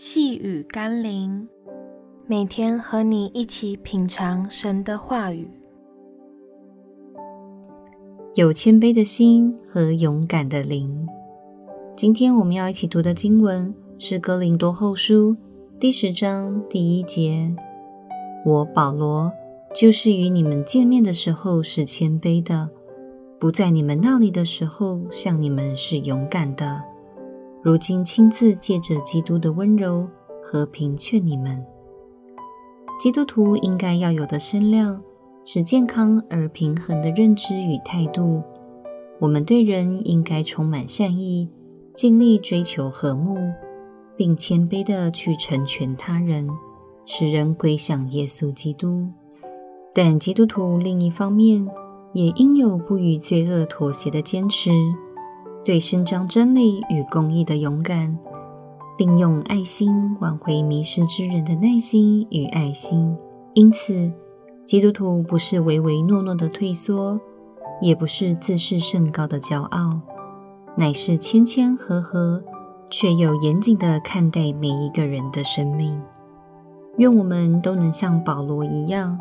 细雨甘霖，每天和你一起品尝神的话语。有谦卑的心和勇敢的灵。今天我们要一起读的经文是《哥林多后书》第十章第一节。我保罗就是与你们见面的时候是谦卑的，不在你们那里的时候向你们是勇敢的。如今亲自借着基督的温柔和平劝你们，基督徒应该要有的身量是健康而平衡的认知与态度。我们对人应该充满善意，尽力追求和睦，并谦卑地去成全他人，使人归向耶稣基督。但基督徒另一方面也应有不与罪恶妥协的坚持。对伸张真理与公义的勇敢，并用爱心挽回迷失之人的耐心与爱心。因此，基督徒不是唯唯诺诺的退缩，也不是自视甚高的骄傲，乃是谦谦和和，却又严谨地看待每一个人的生命。愿我们都能像保罗一样，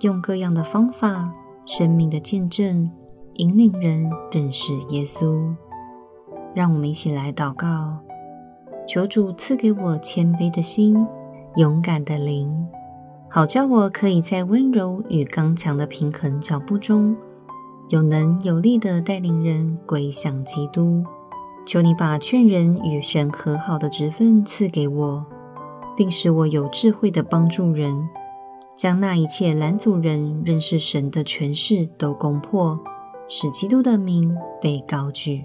用各样的方法、生命的见证，引领人认识耶稣。让我们一起来祷告，求主赐给我谦卑的心、勇敢的灵，好叫我可以在温柔与刚强的平衡脚步中，有能有力的带领人归向基督。求你把劝人与神和好的职分赐给我，并使我有智慧的帮助人，将那一切拦阻人认识神的权势都攻破，使基督的名被高举。